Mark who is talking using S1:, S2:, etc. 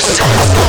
S1: Shut up!